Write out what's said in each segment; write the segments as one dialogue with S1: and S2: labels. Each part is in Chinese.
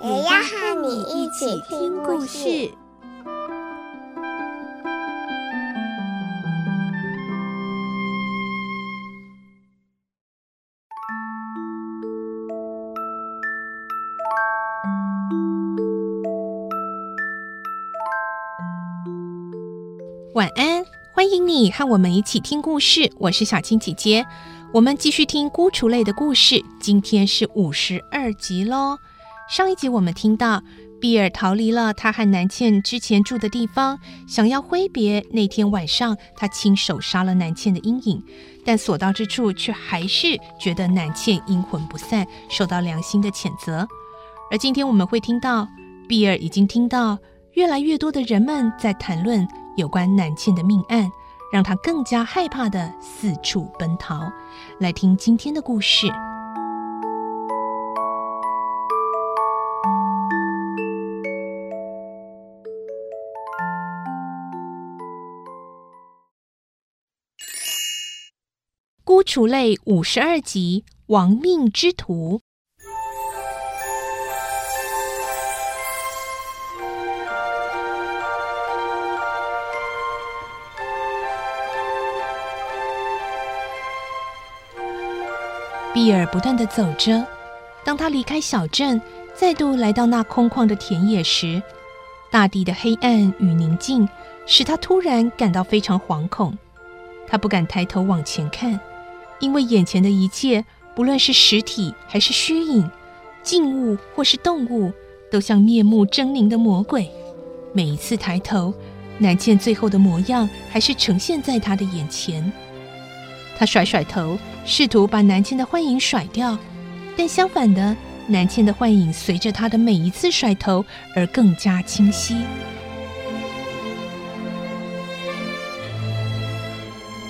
S1: 也要和你一起听故事。
S2: 晚安，欢迎你和我们一起听故事。我是小青姐姐，我们继续听孤雏泪的故事。今天是五十二集喽。上一集我们听到，比尔逃离了他和南茜之前住的地方，想要挥别那天晚上他亲手杀了南茜的阴影，但所到之处却还是觉得南茜阴魂不散，受到良心的谴责。而今天我们会听到，比尔已经听到越来越多的人们在谈论。有关南茜的命案，让他更加害怕地四处奔逃。来听今天的故事，《孤雏泪》五十二集《亡命之徒》。碧儿不断的走着。当他离开小镇，再度来到那空旷的田野时，大地的黑暗与宁静使他突然感到非常惶恐。他不敢抬头往前看，因为眼前的一切，不论是实体还是虚影，静物或是动物，都像面目狰狞的魔鬼。每一次抬头，南茜最后的模样还是呈现在他的眼前。他甩甩头，试图把南茜的幻影甩掉，但相反的，南茜的幻影随着他的每一次甩头而更加清晰。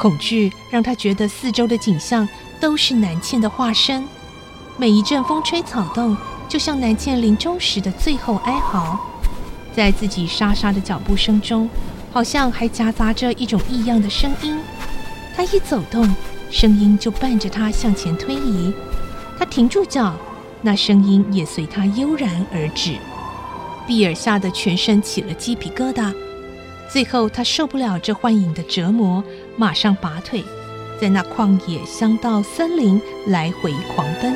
S2: 恐惧让他觉得四周的景象都是南茜的化身，每一阵风吹草动，就像南茜临终时的最后哀嚎。在自己沙沙的脚步声中，好像还夹杂着一种异样的声音。他一走动，声音就伴着他向前推移。他停住脚，那声音也随他悠然而止。碧儿吓得全身起了鸡皮疙瘩。最后，他受不了这幻影的折磨，马上拔腿，在那旷野、乡道、森林来回狂奔。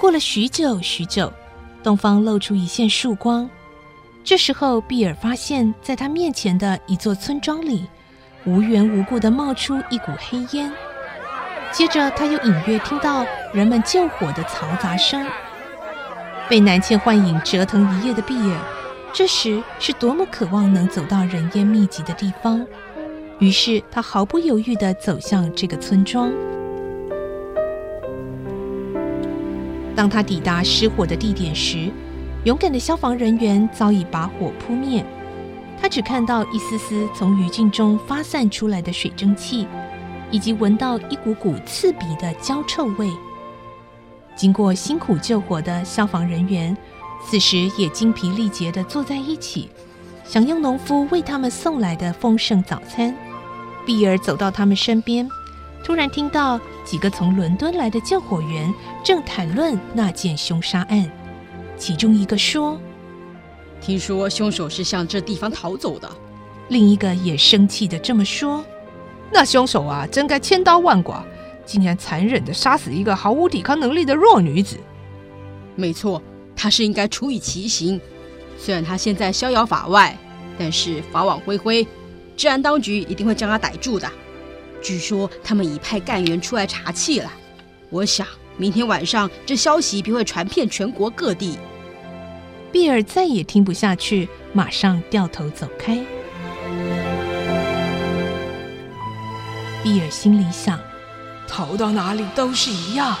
S2: 过了许久许久，东方露出一线曙光。这时候，碧儿发现，在他面前的一座村庄里，无缘无故地冒出一股黑烟。接着，他又隐约听到人们救火的嘈杂声。被南茜幻影折腾一夜的碧儿，这时是多么渴望能走到人烟密集的地方。于是，他毫不犹豫地走向这个村庄。当他抵达失火的地点时，勇敢的消防人员早已把火扑灭。他只看到一丝丝从余烬中发散出来的水蒸气，以及闻到一股股刺鼻的焦臭味。经过辛苦救火的消防人员，此时也精疲力竭地坐在一起，享用农夫为他们送来的丰盛早餐。碧儿走到他们身边。突然听到几个从伦敦来的救火员正谈论那件凶杀案，其中一个说：“
S3: 听说凶手是向这地方逃走的。”
S2: 另一个也生气的这么说：“
S4: 那凶手啊，真该千刀万剐，竟然残忍的杀死一个毫无抵抗能力的弱女子。”
S3: 没错，他是应该处以极刑。虽然他现在逍遥法外，但是法网恢恢，治安当局一定会将他逮住的。据说他们已派干员出来查气了，我想明天晚上这消息便会传遍全国各地。
S2: 比尔再也听不下去，马上掉头走开。比尔心里想：
S4: 逃到哪里都是一样。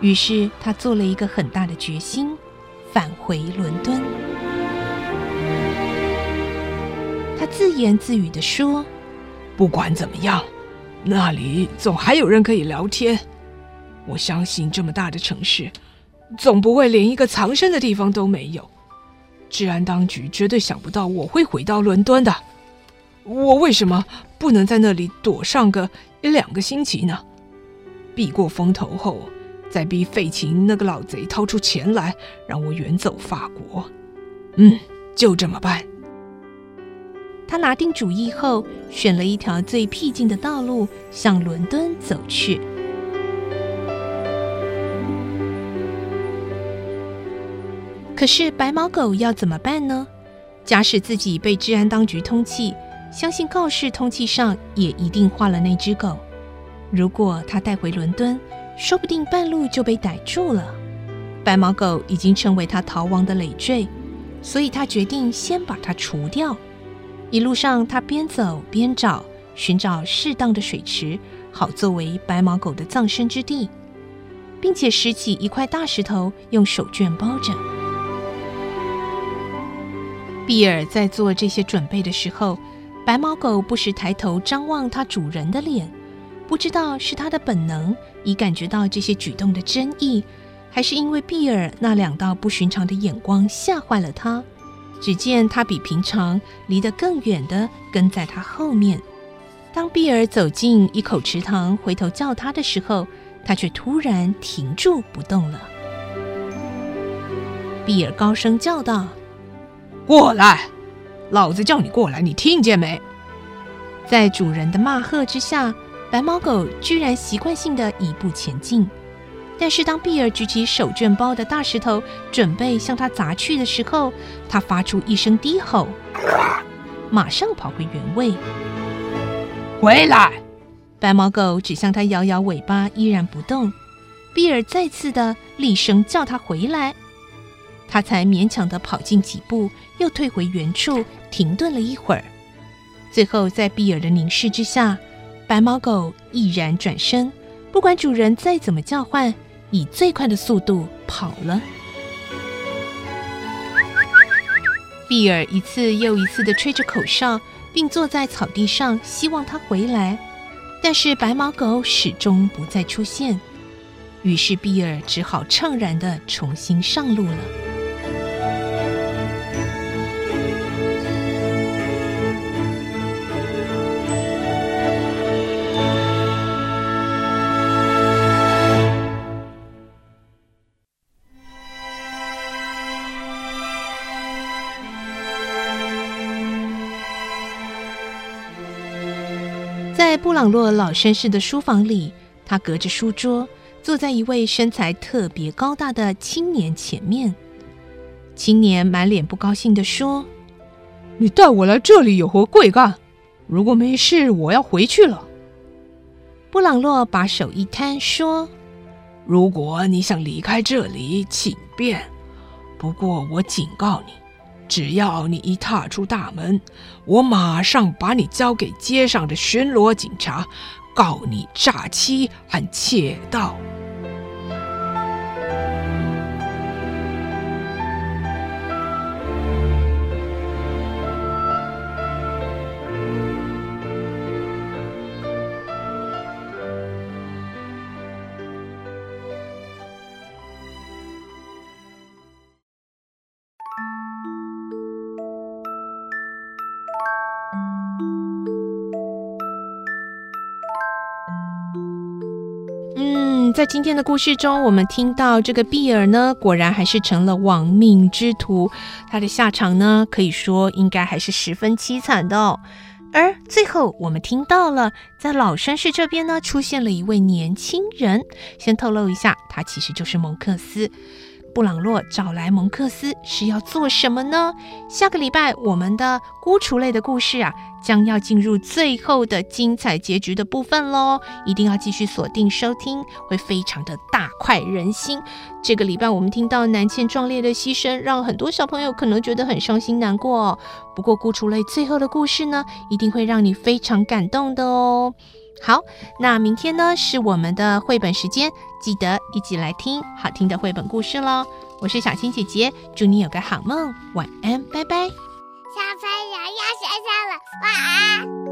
S2: 于是他做了一个很大的决心，返回伦敦。他自言自语地说：“
S4: 不管怎么样，那里总还有人可以聊天。我相信这么大的城市，总不会连一个藏身的地方都没有。治安当局绝对想不到我会回到伦敦的。我为什么不能在那里躲上个一两个星期呢？避过风头后。”再逼费琴那个老贼掏出钱来，让我远走法国。嗯，就这么办。
S2: 他拿定主意后，选了一条最僻静的道路，向伦敦走去。可是白毛狗要怎么办呢？假使自己被治安当局通缉，相信告示通缉上也一定画了那只狗。如果他带回伦敦，说不定半路就被逮住了。白毛狗已经成为他逃亡的累赘，所以他决定先把它除掉。一路上，他边走边找，寻找适当的水池，好作为白毛狗的葬身之地，并且拾起一块大石头，用手绢包着。比尔在做这些准备的时候，白毛狗不时抬头张望它主人的脸。不知道是他的本能已感觉到这些举动的真意，还是因为比尔那两道不寻常的眼光吓坏了他。只见他比平常离得更远地跟在他后面。当比尔走进一口池塘，回头叫他的时候，他却突然停住不动了。比尔高声叫道：“
S4: 过来，老子叫你过来，你听见没？”
S2: 在主人的骂喝之下。白毛狗居然习惯性的一步前进，但是当比尔举起手绢包的大石头准备向他砸去的时候，他发出一声低吼，马上跑回原位。
S4: 回来！
S2: 白毛狗只向他摇摇尾巴，依然不动。比尔再次的厉声叫他回来，他才勉强的跑进几步，又退回原处，停顿了一会儿，最后在比尔的凝视之下。白毛狗毅然转身，不管主人再怎么叫唤，以最快的速度跑了。比尔一次又一次地吹着口哨，并坐在草地上，希望他回来。但是白毛狗始终不再出现，于是比尔只好怅然地重新上路了。朗洛老绅士的书房里，他隔着书桌坐在一位身材特别高大的青年前面。青年满脸不高兴地说：“
S4: 你带我来这里有何贵干？如果没事，我要回去了。”
S2: 布朗洛把手一摊说：“
S4: 如果你想离开这里，请便。不过我警告你。”只要你一踏出大门，我马上把你交给街上的巡逻警察，告你诈欺和窃盗。
S2: 在今天的故事中，我们听到这个比尔呢，果然还是成了亡命之徒。他的下场呢，可以说应该还是十分凄惨的哦。而最后，我们听到了在老绅士这边呢，出现了一位年轻人。先透露一下，他其实就是蒙克斯。布朗洛找来蒙克斯是要做什么呢？下个礼拜我们的孤雏类的故事啊，将要进入最后的精彩结局的部分喽！一定要继续锁定收听，会非常的大快人心。这个礼拜我们听到南茜壮烈的牺牲，让很多小朋友可能觉得很伤心难过哦。不过孤雏类最后的故事呢，一定会让你非常感动的哦。好，那明天呢是我们的绘本时间，记得一起来听好听的绘本故事喽。我是小青姐姐，祝你有个好梦，晚安，拜拜。
S1: 小朋友要睡觉了，晚安。